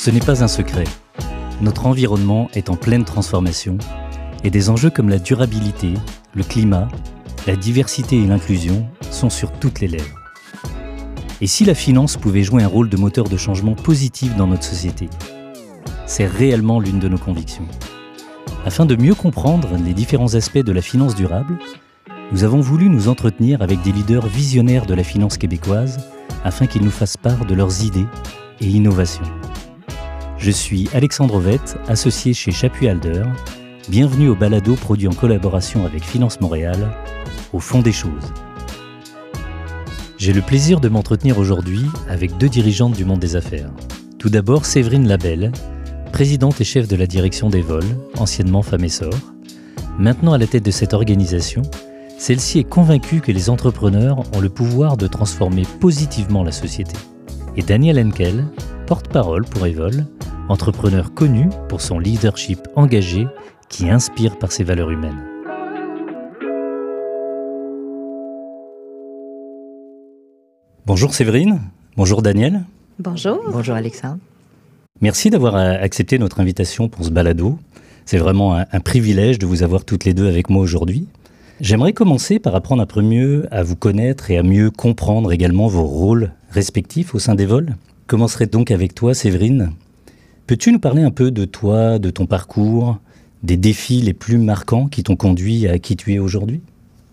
Ce n'est pas un secret. Notre environnement est en pleine transformation et des enjeux comme la durabilité, le climat, la diversité et l'inclusion sont sur toutes les lèvres. Et si la finance pouvait jouer un rôle de moteur de changement positif dans notre société C'est réellement l'une de nos convictions. Afin de mieux comprendre les différents aspects de la finance durable, nous avons voulu nous entretenir avec des leaders visionnaires de la finance québécoise afin qu'ils nous fassent part de leurs idées et innovations. Je suis Alexandre Ovette, associé chez Chapuis Alder. Bienvenue au balado produit en collaboration avec Finance Montréal, au fond des choses. J'ai le plaisir de m'entretenir aujourd'hui avec deux dirigeantes du monde des affaires. Tout d'abord, Séverine Labelle, présidente et chef de la direction des vols, anciennement Femme Essor. Maintenant à la tête de cette organisation, celle-ci est convaincue que les entrepreneurs ont le pouvoir de transformer positivement la société. Et Daniel Henkel, porte-parole pour Evol, entrepreneur connu pour son leadership engagé qui inspire par ses valeurs humaines. Bonjour Séverine, bonjour Daniel. Bonjour. Bonjour Alexandre. Merci d'avoir accepté notre invitation pour ce balado. C'est vraiment un, un, privilège de vous avoir toutes les deux avec moi aujourd'hui. J'aimerais commencer par apprendre un peu mieux à vous connaître et à mieux comprendre également vos rôles respectifs au sein des vols. Commencerai donc avec toi, Séverine. Peux-tu nous parler un peu de toi, de ton parcours, des défis les plus marquants qui t'ont conduit à qui tu es aujourd'hui?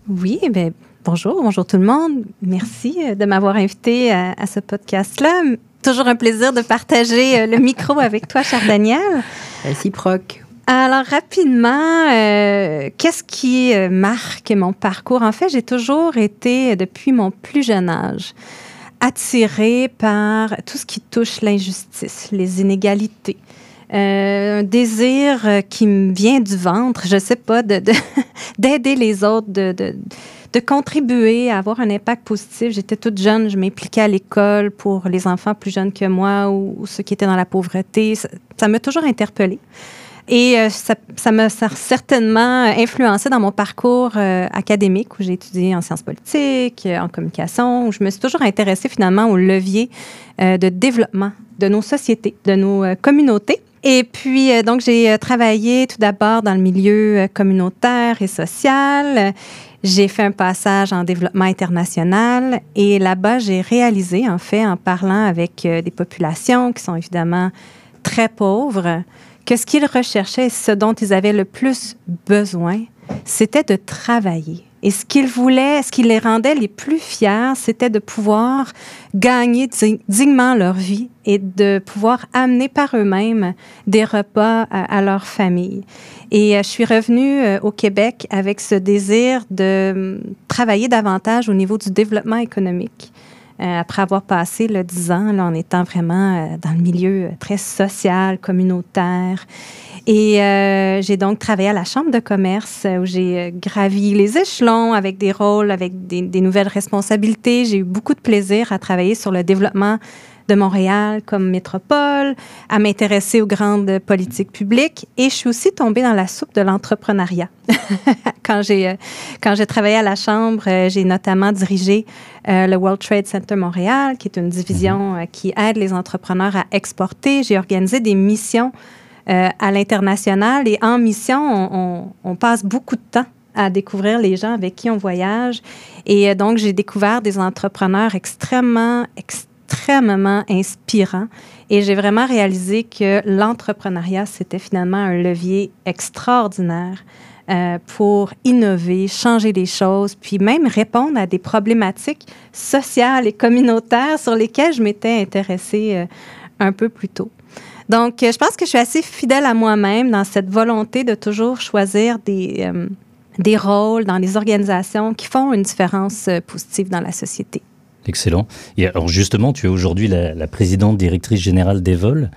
Oui, ben, bonjour, bonjour tout le monde. Merci euh, de m'avoir invité à, à ce podcast-là. Toujours un plaisir de partager euh, le micro avec toi, cher Daniel. Réciproque. Alors, rapidement, euh, qu'est-ce qui euh, marque mon parcours? En fait, j'ai toujours été, depuis mon plus jeune âge, attirée par tout ce qui touche l'injustice, les inégalités. Euh, un désir qui me vient du ventre, je sais pas, d'aider de, les autres, de, contribuer à avoir un impact positif. J'étais toute jeune, je m'impliquais à l'école pour les enfants plus jeunes que moi ou, ou ceux qui étaient dans la pauvreté. Ça m'a toujours interpellée. Et euh, ça, ça m'a certainement influencé dans mon parcours euh, académique où j'ai étudié en sciences politiques, euh, en communication, où je me suis toujours intéressée finalement au levier euh, de développement de nos sociétés, de nos euh, communautés. Et puis, euh, donc, j'ai travaillé tout d'abord dans le milieu communautaire et social. J'ai fait un passage en développement international et là-bas, j'ai réalisé, en fait, en parlant avec des populations qui sont évidemment très pauvres, que ce qu'ils recherchaient, ce dont ils avaient le plus besoin, c'était de travailler. Et ce qu'ils voulaient, ce qui les rendait les plus fiers, c'était de pouvoir gagner dignement leur vie et de pouvoir amener par eux-mêmes des repas à, à, leur famille. Et euh, je suis revenue euh, au Québec avec ce désir de travailler davantage au niveau du développement économique. Euh, après avoir passé le 10 ans en étant vraiment euh, dans le milieu très social, communautaire. Et euh, j'ai donc travaillé à la Chambre de commerce où j'ai gravi les échelons avec des rôles, avec des nouvelles responsabilités. J'ai eu beaucoup de plaisir à travailler sur le développement de Montréal comme métropole, à m'intéresser aux grandes politiques publiques. Et je suis aussi tombée dans la soupe de l'entrepreneuriat. quand j'ai quand j'ai travaillé à la Chambre, j'ai notamment dirigé euh, le World Trade Center Montréal, qui est une division euh, qui aide les entrepreneurs à exporter. J'ai organisé des missions euh, à l'international et en mission, on, on, on passe beaucoup de temps à découvrir les gens avec qui on voyage. Et donc, j'ai découvert des entrepreneurs extrêmement, extrêmement inspirants. Et j'ai vraiment réalisé que l'entrepreneuriat, c'était finalement un levier extraordinaire euh, pour innover, changer les choses, puis même répondre à des problématiques sociales et communautaires sur lesquelles je m'étais intéressée euh, un peu plus tôt. Donc, euh, je pense que je suis assez fidèle à moi-même dans cette volonté de toujours choisir des, des rôles dans les organisations qui font une différence positive dans la société. Excellent. Et alors justement, tu es aujourd'hui la, présidente directrice générale des vols.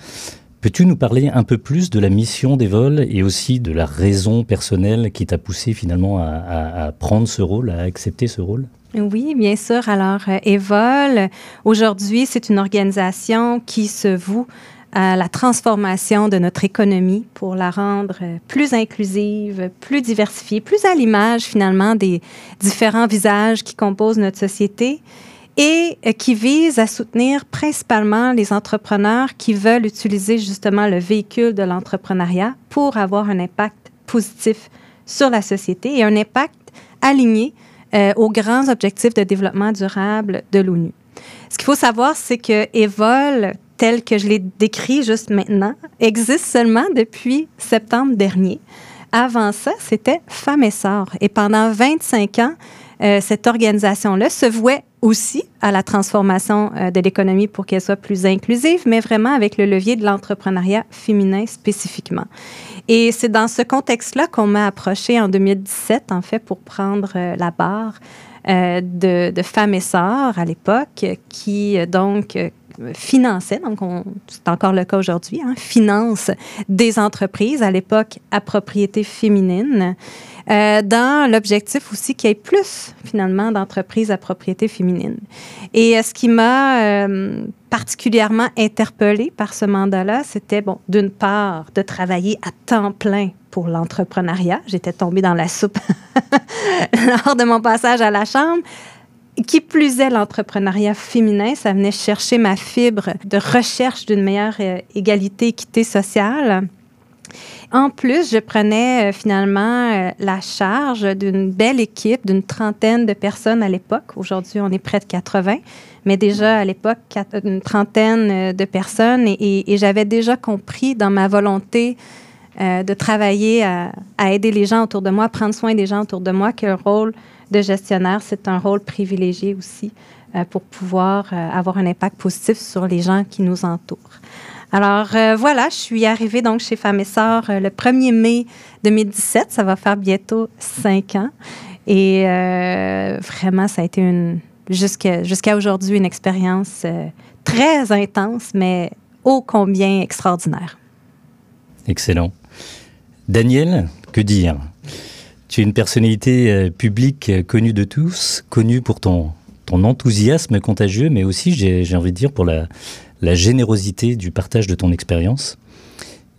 Peux-tu nous parler un peu plus de la mission des vols et aussi de la raison personnelle qui t'a poussé finalement à, à, prendre ce rôle, à accepter ce rôle? Oui, bien sûr. Alors, euh, Evol, aujourd'hui, c'est une organisation qui se voue à la transformation de notre économie pour la rendre plus inclusive, plus diversifiée, plus à l'image finalement des différents visages qui composent notre société. Et qui vise à soutenir principalement les entrepreneurs qui veulent utiliser justement le véhicule de l'entrepreneuriat pour avoir un impact positif sur la société et un impact aligné euh, aux grands objectifs de développement durable de l'ONU. Ce qu'il faut savoir, c'est que Evol, tel que je l'ai décrit juste maintenant, existe seulement depuis septembre dernier. Avant ça, c'était Femmes et Sœurs. Et pendant 25 ans, euh, cette organisation-là se vouait aussi à la transformation euh, de l'économie pour qu'elle soit plus inclusive, mais vraiment avec le levier de l'entrepreneuriat féminin spécifiquement. Et c'est dans ce contexte-là qu'on m'a approché en 2017, en fait, pour prendre euh, la barre de, femmes et sœurs à l'époque, qui donc finançait, donc c'est encore le cas aujourd'hui, hein, finance des entreprises, à l'époque à propriété féminine, euh, dans l'objectif aussi qu'il y ait plus finalement d'entreprises à propriété féminine. Et euh, ce qui m'a euh, particulièrement interpellée par ce mandat-là, c'était, bon, d'une part, de travailler à temps plein pour l'entrepreneuriat. J'étais tombée dans la soupe lors de mon passage à la Chambre. Qui plus est, l'entrepreneuriat féminin, ça venait chercher ma fibre de recherche d'une meilleure euh, égalité, équité sociale. En plus, je prenais euh, finalement euh, la charge d'une belle équipe, d'une trentaine de personnes à l'époque. Aujourd'hui, on est près de 80, mais déjà à l'époque, une trentaine de personnes. Et, j'avais déjà compris dans ma volonté de travailler à, aider les gens autour de moi, prendre soin des gens autour de moi, que le rôle de gestionnaire, c'est un rôle privilégié aussi euh, pour pouvoir euh, avoir un impact positif sur les gens qui nous entourent. Alors euh, voilà, je suis arrivée donc chez Femmes et Sœurs le 1er mai 2017. Ça va faire bientôt cinq ans. Et vraiment, ça a été une jusqu'à aujourd'hui une expérience très intense, mais ô combien extraordinaire. Excellent. Daniel, que dire? Tu es une personnalité euh, publique euh, connue de tous, connue pour ton, ton enthousiasme contagieux, mais aussi, j'ai envie de dire, pour la, la générosité du partage de ton expérience.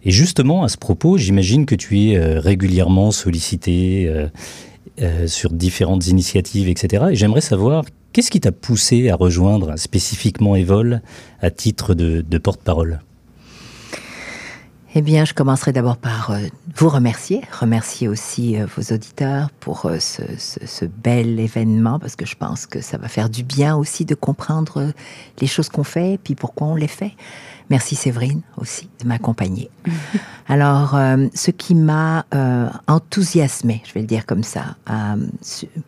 Et justement, à ce propos, j'imagine que tu es euh, régulièrement sollicité sur différentes initiatives, etc. Et j'aimerais savoir, qu'est-ce qui t'a poussé à rejoindre spécifiquement Evol à titre de porte-parole? Eh bien, je commencerai d'abord par euh, vous remercier, remercier aussi euh, vos auditeurs pour euh, ce, bel événement, parce que je pense que ça va faire du bien aussi de comprendre les choses qu'on fait et puis pourquoi on les fait. Merci Séverine aussi de m'accompagner. Alors, ce qui m'a enthousiasmé, je vais le dire comme ça,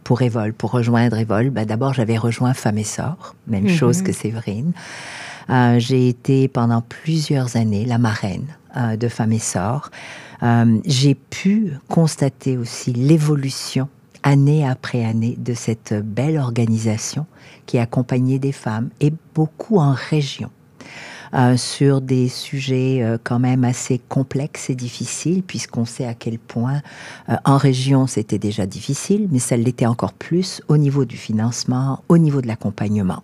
pour Evol, pour rejoindre Evol, bah, d'abord j'avais rejoint Femme et Sort, même mhm. chose que Séverine. J'ai été pendant plusieurs années la marraine euh, de Femmes et Sort, euh, j'ai pu constater aussi l'évolution année après année de cette belle organisation qui accompagnait des femmes et beaucoup en région. Euh, sur des sujets quand même assez complexes et difficiles, puisqu'on sait à quel point en région c'était déjà difficile, mais ça l'était encore plus au niveau du financement, au niveau de l'accompagnement.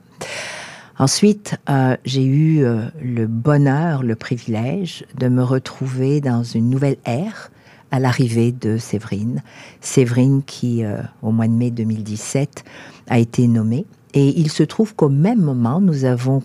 Ensuite, euh, j'ai eu euh, le bonheur, le privilège de me retrouver dans une nouvelle ère à l'arrivée de Séverine. Séverine qui, euh, au mois de mai 2017, a été nommée. Et il se trouve qu'au même moment, nous avons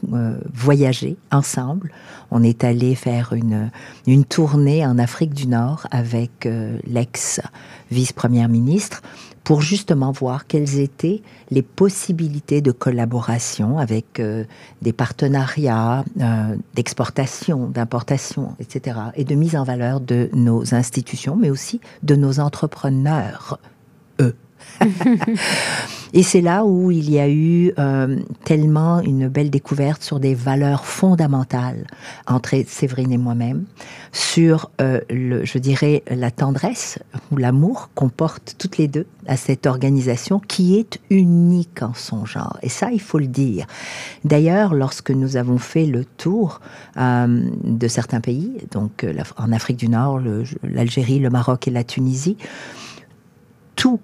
voyagé ensemble. On est allé faire une, une tournée en Afrique du Nord avec l'ex-vice-première ministre pour justement voir quelles étaient les possibilités de collaboration avec euh, des partenariats euh, d'exportation, d'importation, etc., et de mise en valeur de nos institutions, mais aussi de nos entrepreneurs. Et c'est là où il y a eu euh, tellement une belle découverte sur des valeurs fondamentales entre Séverine et moi-même, sur, euh, je dirais, la tendresse ou l'amour qu'on porte toutes les deux à cette organisation qui est unique en son genre. Et ça, il faut le dire. D'ailleurs, lorsque nous avons fait le tour euh, de certains pays, donc en Afrique du Nord, l'Algérie, le Maroc et la Tunisie, tout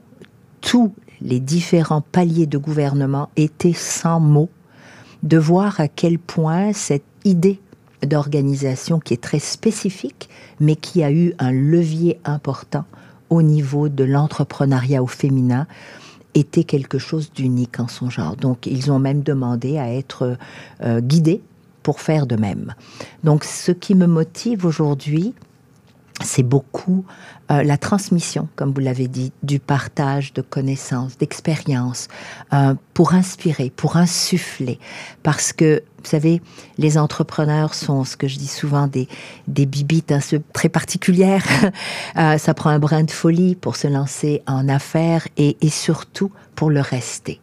tous les différents paliers de gouvernement étaient sans mots, de voir à quel point cette idée d'organisation qui est très spécifique, mais qui a eu un levier important au niveau de l'entrepreneuriat au féminin, était quelque chose d'unique en son genre. Donc ils ont même demandé à être euh, guidés pour faire de même. Donc ce qui me motive aujourd'hui, c'est beaucoup euh, la transmission, comme vous l'avez dit, du partage de connaissances, d'expériences, euh, pour inspirer, pour insuffler. Parce que, vous savez, les entrepreneurs sont, ce que je dis souvent, des, des bibites hein, très particulières. euh, ça prend un brin de folie pour se lancer en affaires et, et surtout pour le rester.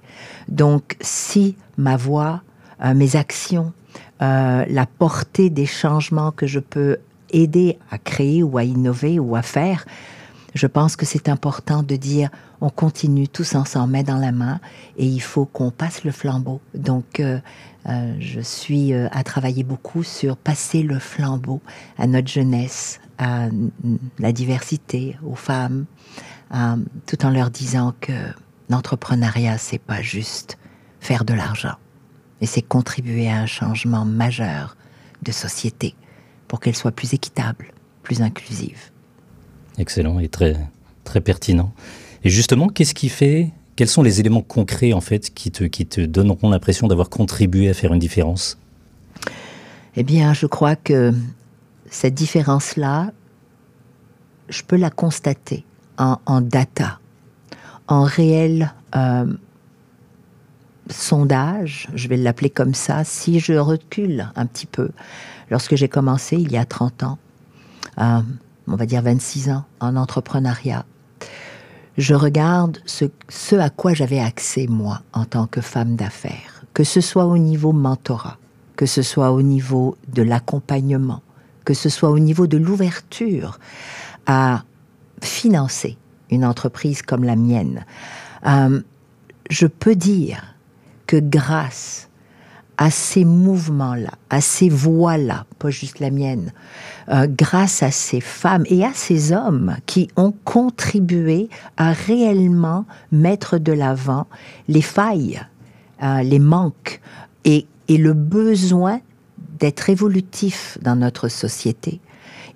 Donc, si ma voix, euh, mes actions, euh, la portée des changements que je peux aider à créer ou à innover ou à faire, je pense que c'est important de dire on continue tous ensemble, main dans la main, et il faut qu'on passe le flambeau. Donc, euh, euh, je suis euh, à travailler beaucoup sur passer le flambeau à notre jeunesse, à la diversité, aux femmes, tout en leur disant que l'entrepreneuriat, c'est pas juste faire de l'argent, mais c'est contribuer à un changement majeur de société pour qu'elle soit plus équitable, plus inclusive. Excellent et très, très pertinent. Et justement, qu'est-ce qui fait, quels sont les éléments concrets en fait qui te, qui te donneront l'impression d'avoir contribué à faire une différence? Eh bien, je crois que cette différence-là, je peux la constater en, en data, en réel euh, sondage, je vais l'appeler comme ça, si je recule un petit peu. Lorsque j'ai commencé il y a 30 ans, euh, on va dire 26 ans, en entrepreneuriat, je regarde ce, à quoi j'avais accès, moi, en tant que femme d'affaires, que ce soit au niveau mentorat, que ce soit au niveau de l'accompagnement, que ce soit au niveau de l'ouverture à financer une entreprise comme la mienne. Euh, je peux dire que grâce à ces mouvements-là, à ces voix-là, pas juste la mienne, euh, grâce à ces femmes et à ces hommes qui ont contribué à réellement mettre de l'avant les failles, euh, les manques et, et le besoin d'être évolutif dans notre société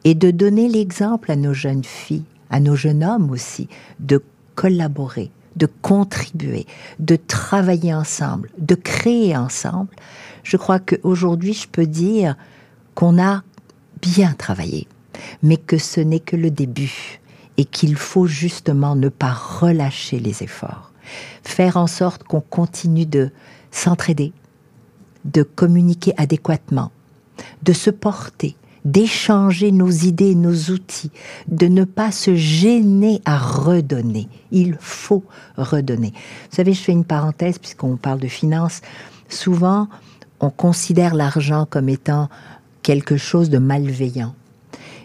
et de donner l'exemple à nos jeunes filles, à nos jeunes hommes aussi, de collaborer, de contribuer, de travailler ensemble, de créer ensemble, je crois qu'aujourd'hui, je peux dire qu'on a bien travaillé, mais que ce n'est que le début et qu'il faut justement ne pas relâcher les efforts, faire en sorte qu'on continue de s'entraider, de communiquer adéquatement, de se porter, d'échanger nos idées, nos outils, de ne pas se gêner à redonner. Il faut redonner. Vous savez, je fais une parenthèse puisqu'on parle de finances. Souvent, on considère l'argent comme étant quelque chose de malveillant.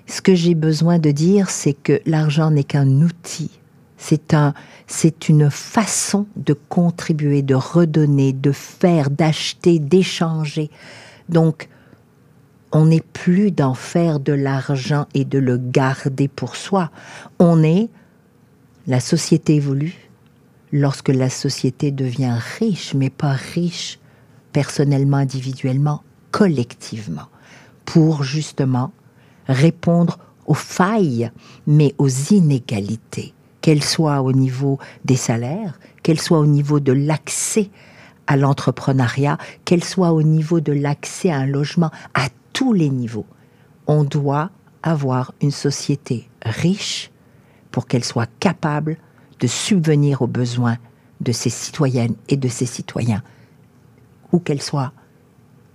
Ce que j'ai besoin de dire, c'est que l'argent n'est qu'un outil. C'est un, c'est une façon de contribuer, de redonner, de faire, d'acheter, d'échanger. Donc, on n'est plus d'en faire de l'argent et de le garder pour soi. On est, la société évolue lorsque la société devient riche, mais pas riche personnellement, individuellement, collectivement, pour justement répondre aux failles, mais aux inégalités, qu'elles soient au niveau des salaires, qu'elles soient au niveau de l'accès à l'entrepreneuriat, qu'elles soient au niveau de l'accès à un logement, à tous les niveaux. On doit avoir une société riche pour qu'elle soit capable de subvenir aux besoins de ses citoyennes et de ses citoyens, où qu'elle soit,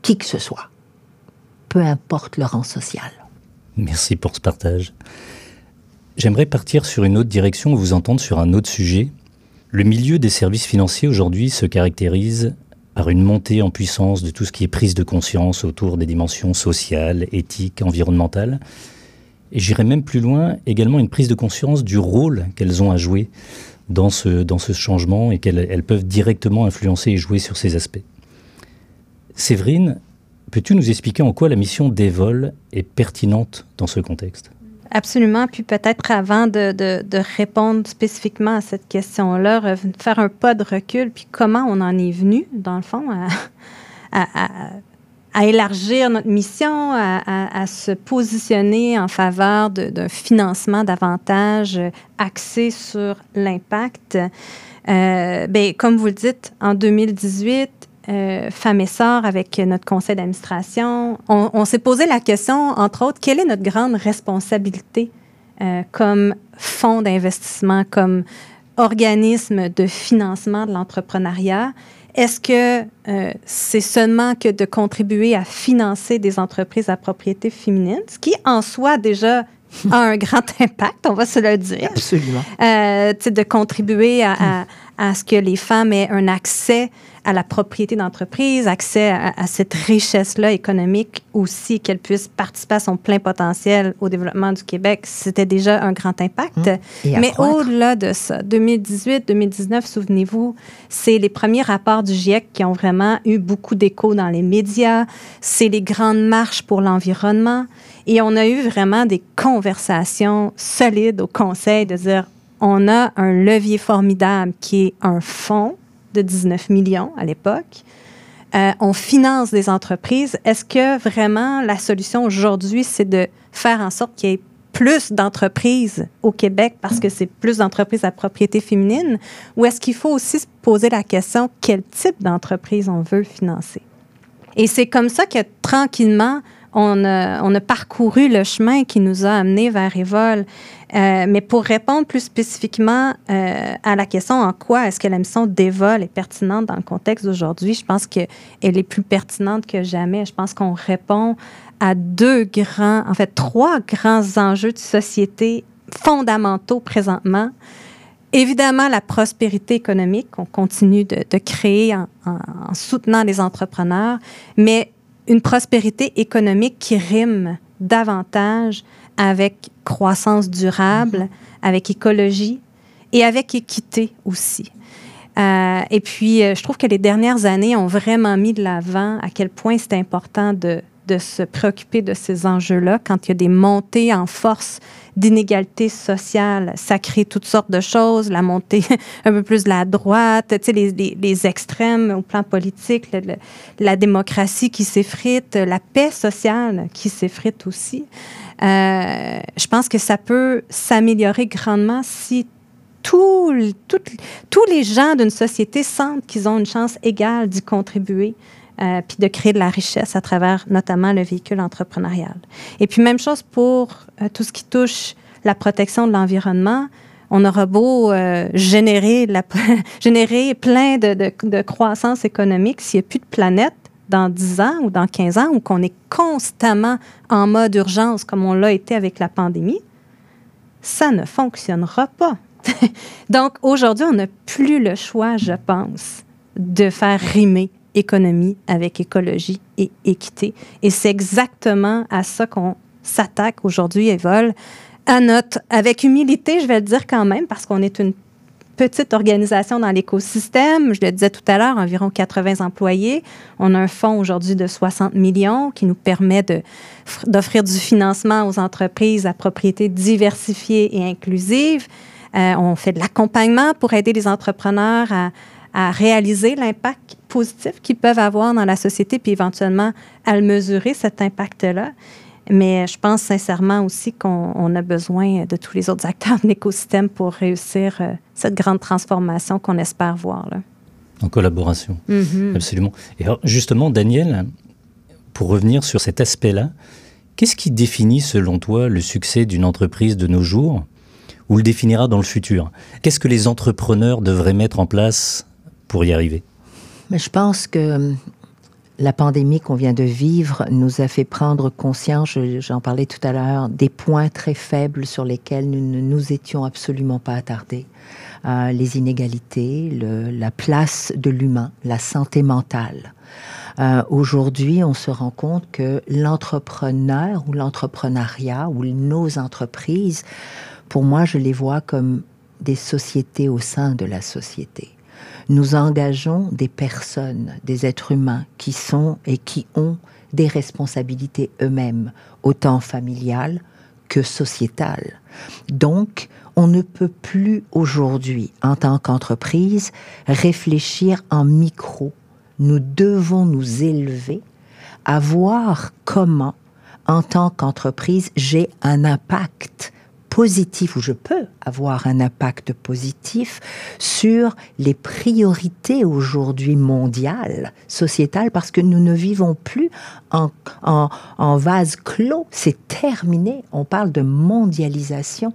qui que ce soit, peu importe le rang social. Merci pour ce partage. J'aimerais partir sur une autre direction, vous entendre sur un autre sujet. Le milieu des services financiers aujourd'hui se caractérise une montée en puissance de tout ce qui est prise de conscience autour des dimensions sociales, éthiques, environnementales. Et j'irai même plus loin, également une prise de conscience du rôle qu'elles ont à jouer dans ce, dans ce changement et qu'elles elles peuvent directement influencer et jouer sur ces aspects. Séverine, peux-tu nous expliquer en quoi la mission d'Evol est pertinente dans ce contexte? Absolument. Puis peut-être avant de, de, répondre spécifiquement à cette question-là, faire un pas de recul, puis comment on en est venu, dans le fond, à à élargir notre mission, à, se positionner en faveur d'un financement davantage axé sur l'impact. Euh, ben, comme vous le dites, en 2018, euh, Femmes et Sœurs, avec notre conseil d'administration, on, s'est posé la question, entre autres, quelle est notre grande responsabilité euh, comme fonds d'investissement, comme organisme de financement de l'entrepreneuriat? Est-ce que euh, c'est seulement que de contribuer à financer des entreprises à propriété féminine, ce qui en soi déjà a un grand impact, on va se le dire. Absolument. Euh, de contribuer à, à, ce que les femmes aient un accès à la propriété d'entreprise, accès à, cette richesse-là économique aussi, qu'elle puisse participer à son plein potentiel au développement du Québec, c'était déjà un grand impact. Mmh. Mais au-delà de ça, 2018-2019, souvenez-vous, c'est les premiers rapports du GIEC qui ont vraiment eu beaucoup d'écho dans les médias. C'est les grandes marches pour l'environnement. Et on a eu vraiment des conversations solides au Conseil de dire on a un levier formidable qui est un fonds de 19 millions à l'époque. Euh, on finance des entreprises. Est-ce que vraiment la solution aujourd'hui, c'est de faire en sorte qu'il y ait plus d'entreprises au Québec parce que c'est plus d'entreprises à propriété féminine? Ou est-ce qu'il faut aussi se poser la question quel type d'entreprise on veut financer? Et c'est comme ça que tranquillement, on a, parcouru le chemin qui nous a amenés vers Evol. Euh, mais pour répondre plus spécifiquement euh, à la question en quoi est-ce que la mission d'Evol est pertinente dans le contexte d'aujourd'hui, je pense qu'elle est plus pertinente que jamais. Je pense qu'on répond à deux grands, en fait, trois grands enjeux de société fondamentaux présentement. Évidemment, la prospérité économique qu'on continue de, créer en, en, soutenant les entrepreneurs, mais une prospérité économique qui rime davantage avec croissance durable, mhm. avec écologie et avec équité aussi. Euh, et puis, euh, je trouve que les dernières années ont vraiment mis de l'avant à quel point c'est important de, de se préoccuper de ces enjeux-là quand il y a des montées en force d'inégalités sociales. Ça crée toutes sortes de choses, la montée un peu plus de la droite, tu sais, les, les, extrêmes au plan politique, la démocratie qui s'effrite, la paix sociale qui s'effrite aussi. Euh, je pense que ça peut s'améliorer grandement si tous les gens d'une société sentent qu'ils ont une chance égale d'y contribuer. Euh, puis de créer de la richesse à travers notamment le véhicule entrepreneurial. Et puis même chose pour euh, tout ce qui touche la protection de l'environnement. On aura beau euh, générer, générer plein de, de, de croissance économique, s'il n'y a plus de planète dans 10 ans ou dans 15 ans, ou qu'on est constamment en mode urgence comme on l'a été avec la pandémie, ça ne fonctionnera pas. Donc aujourd'hui, on n'a plus le choix, je pense, de faire rimer économie avec écologie et équité. Et c'est exactement à ça qu'on s'attaque aujourd'hui, Evol, à notre, avec humilité, je vais le dire quand même, parce qu'on est une petite organisation dans l'écosystème. Je le disais tout à l'heure, environ 80 employés. On a un fonds aujourd'hui de 60 millions qui nous permet d'offrir du financement aux entreprises à propriété diversifiée et inclusive. Euh, on fait de l'accompagnement pour aider les entrepreneurs à, à réaliser l'impact positif qu'ils peuvent avoir dans la société, puis éventuellement à le mesurer, cet impact-là. Mais je pense sincèrement aussi qu'on a besoin de tous les autres acteurs de l'écosystème pour réussir euh, cette grande transformation qu'on espère voir. Là. En collaboration, mm-hmm. absolument. Et justement, Daniel, pour revenir sur cet aspect-là, qu'est-ce qui définit selon toi le succès d'une entreprise de nos jours ou le définira dans le futur? Qu'est-ce que les entrepreneurs devraient mettre en place pour y arriver je pense que hum, la pandémie qu'on vient de vivre nous a fait prendre conscience, j'en parlais tout à l'heure, des points très faibles sur lesquels nous ne nous étions absolument pas attardés. Euh, les inégalités, la place de l'humain, la santé mentale. Euh, aujourd'hui, on se rend compte que l'entrepreneur ou l'entrepreneuriat ou nos entreprises, pour moi, je les vois comme des sociétés au sein de la société nous engageons des personnes, des êtres humains qui sont et qui ont des responsabilités eux-mêmes, autant familiales que sociétales. Donc, on ne peut plus aujourd'hui, en tant qu'entreprise, réfléchir en micro. Nous devons nous élever à voir comment, en tant qu'entreprise, j'ai un impact positif, ou je peux avoir un impact positif sur les priorités aujourd'hui mondiales, sociétales, parce que nous ne vivons plus en, vase clos. C'est terminé. On parle de mondialisation.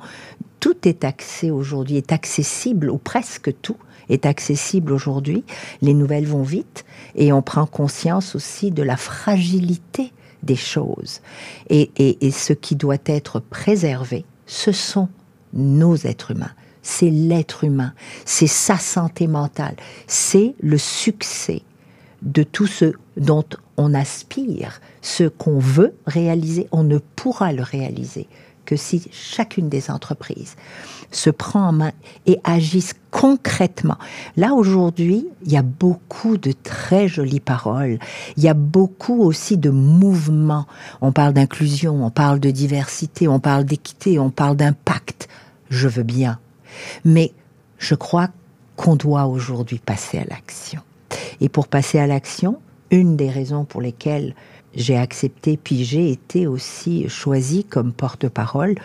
Tout est accès aujourd'hui, est accessible, ou presque tout est accessible aujourd'hui. Les nouvelles vont vite et on prend conscience aussi de la fragilité des choses. Et, et ce qui doit être préservé, ce sont nos êtres humains. C'est l'être humain, c'est sa santé mentale, c'est le succès de tout ce dont on aspire, ce qu'on veut réaliser, on ne pourra le réaliser que si chacune des entreprises se prend en main et agisse concrètement. Là, aujourd'hui, il y a beaucoup de très jolies paroles. Il y a beaucoup aussi de mouvements. On parle d'inclusion, on parle de diversité, on parle d'équité, on parle d'impact. Je veux bien. Mais je crois qu'on doit aujourd'hui passer à l'action. Et pour passer à l'action, une des raisons pour lesquelles j'ai accepté, puis j'ai été aussi choisie comme porte-parole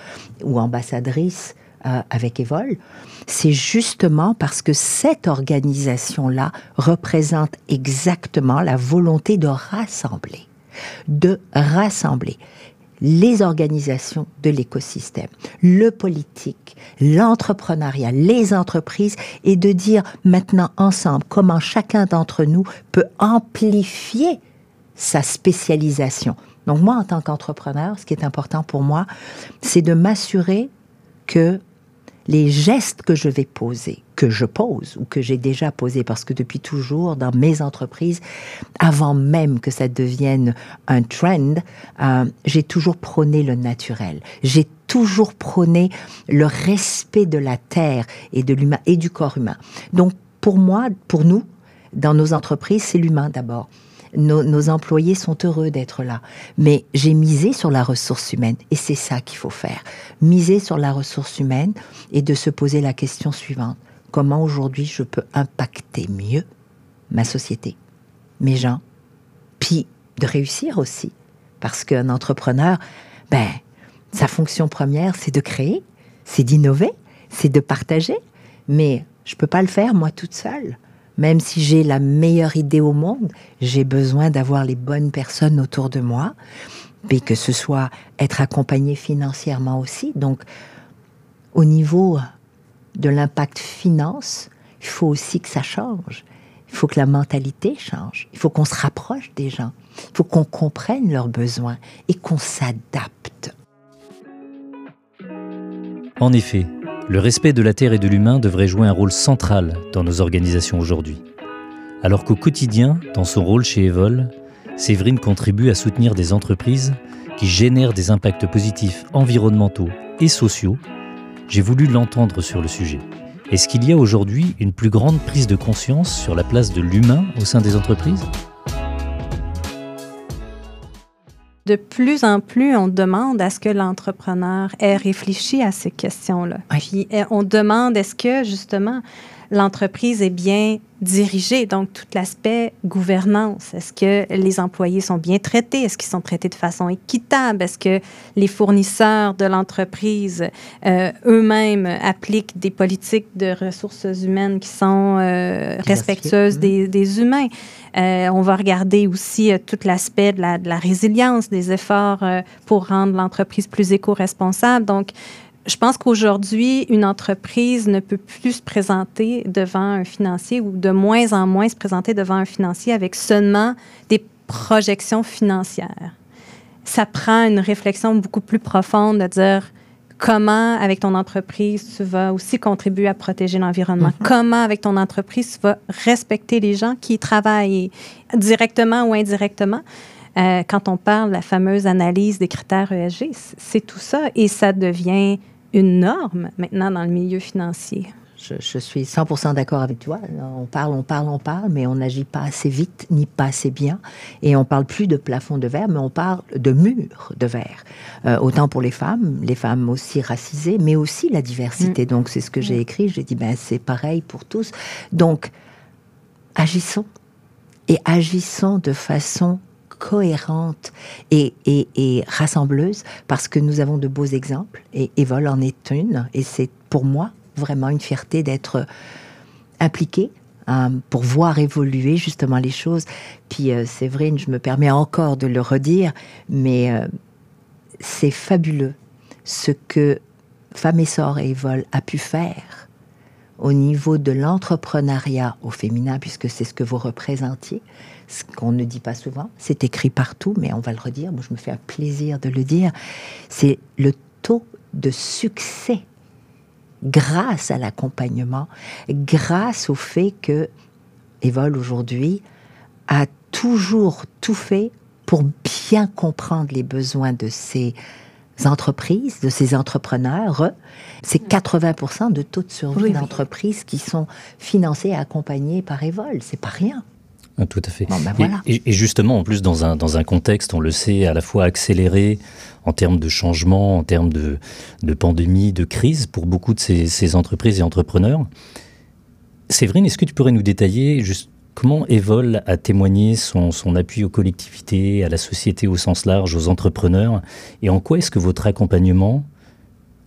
ou ambassadrice euh, avec Evol, c'est justement parce que cette organisation-là représente exactement la volonté de rassembler, de rassembler les organisations de l'écosystème, le politique, l'entrepreneuriat, les entreprises, et de dire maintenant ensemble comment chacun d'entre nous peut amplifier sa spécialisation. Donc moi, en tant qu'entrepreneur, ce qui est important pour moi, c'est de m'assurer que les gestes que je vais poser, que je pose ou que j'ai déjà posé, parce que depuis toujours, dans mes entreprises, avant même que ça devienne un trend, euh, j'ai toujours prôné le naturel. J'ai toujours prôné le respect de la terre et de l'humain et du corps humain. Donc, pour moi, pour nous, dans nos entreprises, c'est l'humain d'abord nos, employés sont heureux d'être là. Mais j'ai misé sur la ressource humaine et c'est ça qu'il faut faire. Miser sur la ressource humaine et de se poser la question suivante. Comment aujourd'hui je peux impacter mieux ma société, mes gens, puis de réussir aussi? Parce qu'un entrepreneur, ben, sa fonction première, c'est de créer, c'est d'innover, c'est de partager. Mais je peux pas le faire moi toute seule. Même si j'ai la meilleure idée au monde, j'ai besoin d'avoir les bonnes personnes autour de moi, et que ce soit être accompagné financièrement aussi. Donc, au niveau de l'impact finance, il faut aussi que ça change. Il faut que la mentalité change. Il faut qu'on se rapproche des gens. Il faut qu'on comprenne leurs besoins et qu'on s'adapte. En effet, le respect de la Terre et de l'humain devrait jouer un rôle central dans nos organisations aujourd'hui. Alors qu'au quotidien, dans son rôle chez Evol, Séverine contribue à soutenir des entreprises qui génèrent des impacts positifs environnementaux et sociaux, j'ai voulu l'entendre sur le sujet. Est-ce qu'il y a aujourd'hui une plus grande prise de conscience sur la place de l'humain au sein des entreprises? De plus en plus, on demande à ce que l'entrepreneur ait réfléchi à ces questions-là. Puis eh, on demande est-ce que justement l'entreprise est bien dirigée, donc tout l'aspect gouvernance. Est-ce que les employés sont bien traités? Est-ce qu'ils sont traités de façon équitable? Est-ce que les fournisseurs de l'entreprise euh, eux-mêmes appliquent des politiques de ressources humaines qui sont euh, respectueuses des, des, humains? Euh, on va regarder aussi tout l'aspect de la, de la, résilience, des efforts pour rendre l'entreprise plus éco-responsable. Donc, je pense qu'aujourd'hui, une entreprise ne peut plus se présenter devant un financier ou de moins en moins se présenter devant un financier avec seulement des projections financières. Ça prend une réflexion beaucoup plus profonde de dire comment, avec ton entreprise, tu vas aussi contribuer à protéger l'environnement. Mm-hmm. Comment, avec ton entreprise, tu vas respecter les gens qui travaillent directement ou indirectement. Euh, quand on parle de la fameuse analyse des critères ESG, c'est tout ça et ça devient une norme maintenant dans le milieu financier. Je, suis 100% d'accord avec toi. On parle, on parle, on parle, mais on n'agit pas assez vite ni pas assez bien. Et on parle plus de plafond de verre, mais on parle de mur de verre. Euh, autant pour les femmes, les femmes aussi racisées, mais aussi la diversité. Mm. Donc c'est ce que j'ai mm. écrit. J'ai dit ben c'est pareil pour tous. Donc agissons et agissons de façon cohérente et, rassembleuse parce que nous avons de beaux exemples et Evol en est une. Et c'est pour moi vraiment une fierté d'être impliquée hein, pour voir évoluer justement les choses. Puis euh, Séverine, je me permets encore de le redire, mais euh, c'est fabuleux ce que Femme Essor et Evol a pu faire au niveau de l'entrepreneuriat au féminin, puisque c'est ce que vous représentiez, ce qu'on ne dit pas souvent, c'est écrit partout, mais on va le redire, moi je me fais un plaisir de le dire, c'est le taux de succès grâce à l'accompagnement, grâce au fait que Evol aujourd'hui a toujours tout fait pour bien comprendre les besoins de ses entreprises, de ces entrepreneurs, c'est 80% de taux de survie d'entreprises qui sont financés et accompagnés par Evol. C'est pas rien. Ah, tout à fait. Ben et, justement, en plus, dans un, dans un contexte, on le sait, à la fois accéléré en termes de changement, en termes de, de pandémie, de crise pour beaucoup de ces, ces entreprises et entrepreneurs. Séverine, est-ce que tu pourrais nous détailler juste Comment Evol a témoigné son, appui aux collectivités, à la société au sens large, aux entrepreneurs Et en quoi est-ce que votre accompagnement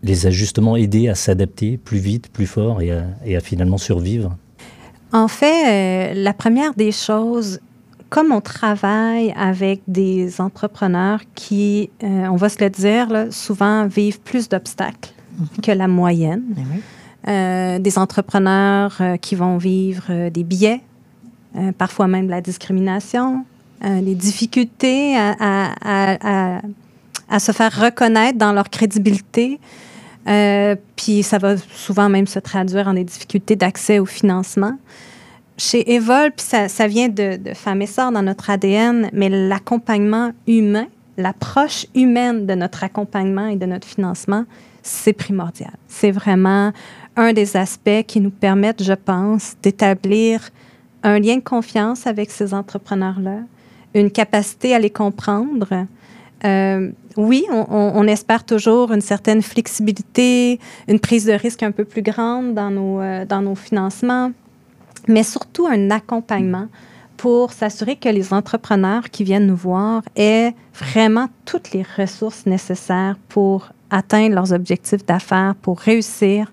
les a justement aidés à s'adapter plus vite, plus fort et à, finalement survivre? En fait, euh, la première des choses, comme on travaille avec des entrepreneurs qui, euh, on va se le dire, souvent vivent plus d'obstacles mhm. que la moyenne, eh euh, des entrepreneurs qui vont vivre des biais parfois même la discrimination, les difficultés à, se faire reconnaître dans leur crédibilité. Euh, puis ça va souvent même se traduire en des difficultés d'accès au financement. Chez Evol, puis ça, vient de, de Femmes et Sœurs dans notre ADN, mais l'accompagnement humain, l'approche humaine de notre accompagnement et de notre financement, c'est primordial. C'est vraiment un des aspects qui nous permettent, je pense, d'établir un lien de confiance avec ces entrepreneurs-là, une capacité à les comprendre. Euh, oui, on, espère toujours une certaine flexibilité, une prise de risque un peu plus grande dans nos, euh, dans nos financements, mais surtout un accompagnement pour s'assurer que les entrepreneurs qui viennent nous voir aient vraiment toutes les ressources nécessaires pour atteindre leurs objectifs d'affaires, pour réussir,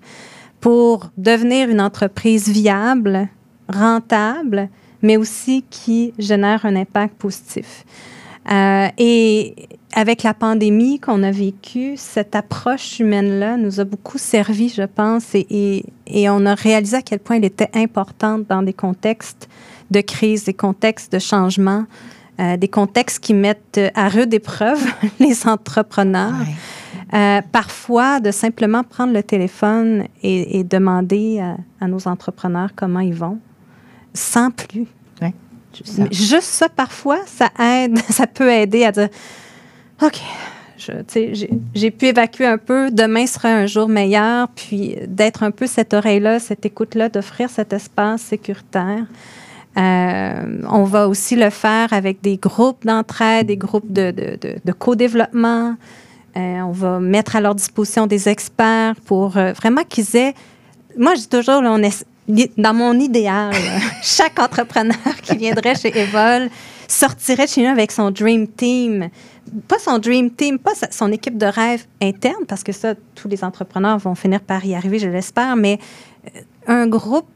pour devenir une entreprise viable, rentable, mais aussi qui génère un impact positif. Euh, et avec la pandémie qu'on a vécue, cette approche humaine-là nous a beaucoup servi, je pense, et, et, on a réalisé à quel point elle était importante dans des contextes de crise, des contextes de changement, euh, des contextes qui mettent à rude épreuve les entrepreneurs. Euh, parfois, de simplement prendre le téléphone et, demander à, nos entrepreneurs comment ils vont sans plus. Juste ça, parfois, ça aide, ça peut aider à dire OK, j'ai pu évacuer un peu, demain sera un jour meilleur, puis d'être un peu cette oreille-là, cette écoute-là, d'offrir cet espace sécuritaire. Euh, on va aussi le faire avec des groupes d'entraide, des groupes de, de, de, co-développement. Euh, on va mettre à leur disposition des experts pour euh, vraiment qu'ils aient. Moi, je dis toujours, là, on, est, dans mon idéal, chaque entrepreneur qui viendrait chez Evol sortirait chez nous avec son dream team. Pas son dream team, pas son équipe de rêve interne, parce que ça, tous les entrepreneurs vont finir par y arriver, je l'espère, mais euh, un groupe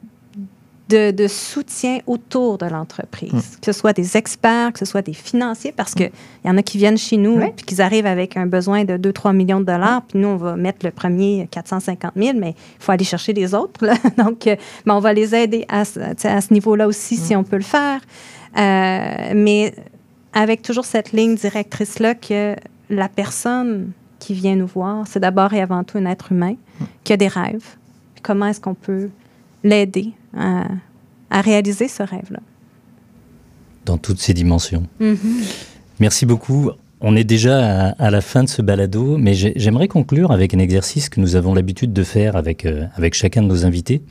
de, soutien autour de l'entreprise, hmm. que ce soit des experts, que ce soit des financiers, parce qu'il y en a qui viennent chez nous, puis qu'ils arrivent avec un besoin de 2-3 millions de dollars, puis nous, on va mettre le premier 450 000, mais il faut aller chercher les autres. Donc, euh, ben, on va les aider à, à ce niveau-là aussi, si hmm. on peut le faire. Euh, mais avec toujours cette ligne directrice-là que la personne qui vient nous voir, c'est d'abord et avant tout un être humain qui a des rêves. Comment est-ce qu'on peut l'aider à, réaliser ce rêve-là. Dans toutes ses dimensions. Mm-hmm. Merci beaucoup. On est déjà à, la fin de ce balado, mais j'aimerais conclure avec un exercice que nous avons l'habitude de faire avec, euh, avec chacun de nos invités.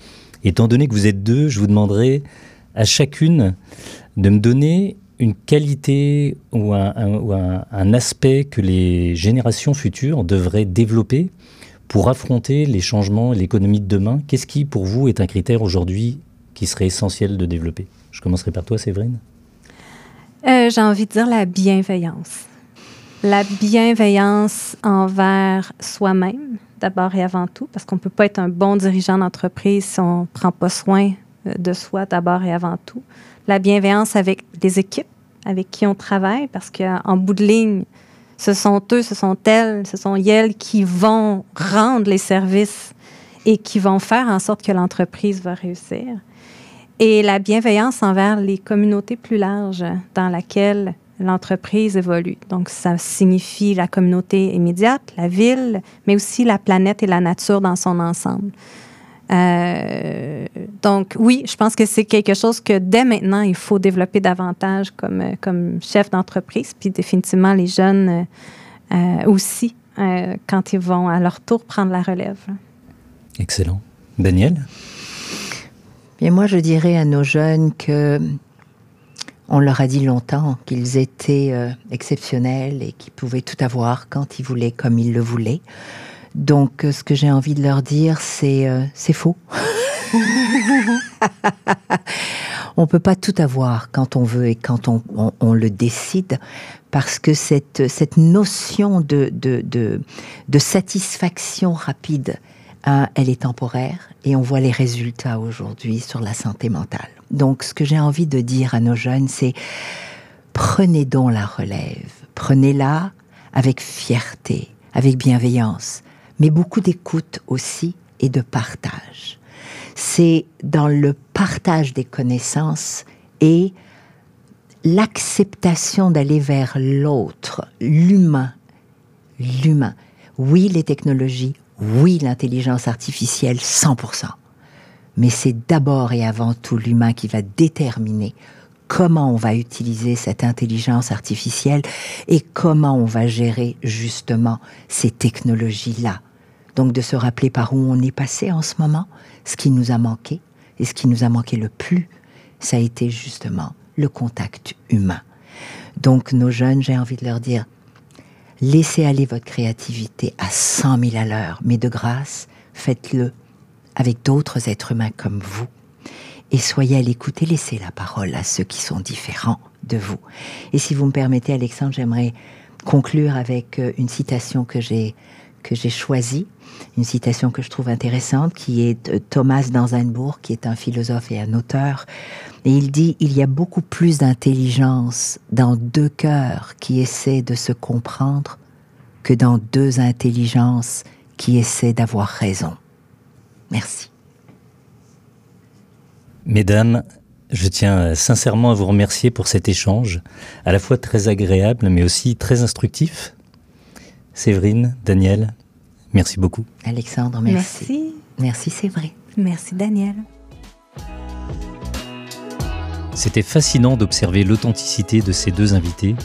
Étant donné que vous êtes deux, je vous demanderai à chacune de me donner une qualité ou un, aspect que les générations futures devraient développer pour affronter les changements et l'économie de demain, qu'est-ce qui, pour vous, est un critère aujourd'hui qui serait essentiel de développer? Je commencerai par toi, Séverine. Euh, j'ai envie de dire la bienveillance. La bienveillance envers soi-même, d'abord et avant tout, parce qu'on ne peut pas être un bon dirigeant d'entreprise si on ne prend pas soin euh, de soi d'abord et avant tout. La bienveillance avec les équipes avec qui on travaille, parce qu'en bout de ligne, ce sont eux, ce sont elles, ce sont elles qui vont rendre les services et qui vont faire en sorte que l'entreprise va réussir. Et la bienveillance envers les communautés plus larges dans lesquelles l'entreprise évolue. Donc, ça signifie la communauté immédiate, la ville, mais aussi la planète et la nature dans son ensemble. Euh, donc, oui, je pense que c'est quelque chose que dès maintenant, il faut développer davantage comme, comme chef d'entreprise, puis définitivement les jeunes euh, aussi, euh, quand ils vont à leur tour prendre la relève. Excellent. Daniel? Bien, moi, je dirais à nos jeunes que on leur a dit longtemps qu'ils étaient euh, exceptionnels et qu'ils pouvaient tout avoir quand ils voulaient, comme ils le voulaient. Donc, euh, ce que j'ai envie de leur dire, c'est euh, c'est faux. on peut pas tout avoir quand on veut et quand on, on, le décide, parce que cette, cette notion de, de, de, de satisfaction rapide, hein, elle est temporaire et on voit les résultats aujourd'hui sur la santé mentale. Donc, ce que j'ai envie de dire à nos jeunes, c'est prenez donc la relève, prenez-la avec fierté, avec bienveillance, mais beaucoup d'écoute aussi et de partage. C'est dans le partage des connaissances et l'acceptation d'aller vers l'autre, l'humain, l'humain. Oui, les technologies, oui, l'intelligence artificielle, 100%. Mais c'est d'abord et avant tout l'humain qui va déterminer comment on va utiliser cette intelligence artificielle et comment on va gérer justement ces technologies-là. Donc de se rappeler par où on est passé en ce moment, ce qui nous a manqué, et ce qui nous a manqué le plus, ça a été justement le contact humain. Donc nos jeunes, j'ai envie de leur dire, laissez aller votre créativité à 100 000 à l'heure, mais de grâce, faites-le avec d'autres êtres humains comme vous et soyez à l'écoute et laissez la parole à ceux qui sont différents de vous. Et si vous me permettez, Alexandre, j'aimerais conclure avec euh, une citation que j'ai que j'ai choisie, une citation que je trouve intéressante, qui est de Thomas Danzenbourg, qui est un philosophe et un auteur. Et il dit il y a beaucoup plus d'intelligence dans deux cœurs qui essaient de se comprendre que dans deux intelligences qui essaient d'avoir raison. Merci. Mesdames, je tiens sincèrement à vous remercier pour cet échange, à la fois très agréable, mais aussi très instructif. Séverine, Daniel, merci beaucoup. Alexandre, merci. Merci, merci c'est vrai. Merci Daniel. C'était fascinant d'observer l'authenticité de ces deux invités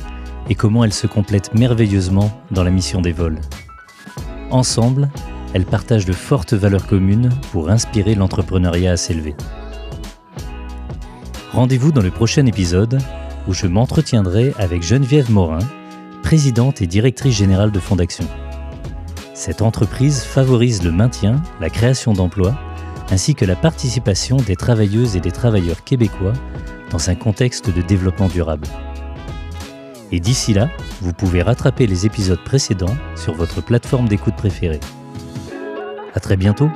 et comment elles se complètent merveilleusement dans la mission des vols. Ensemble, elles partagent de fortes valeurs communes pour inspirer l'entrepreneuriat à s'élever. Rendez-vous dans le prochain épisode où je m'entretiendrai avec Geneviève Morin, présidente et directrice générale de Fondation. Cette entreprise favorise le maintien, la création d'emplois, ainsi que la participation des travailleuses et des travailleurs québécois dans un contexte de développement durable. Et d'ici là, vous pouvez rattraper les épisodes précédents sur votre plateforme d'écoute préférée. À très bientôt!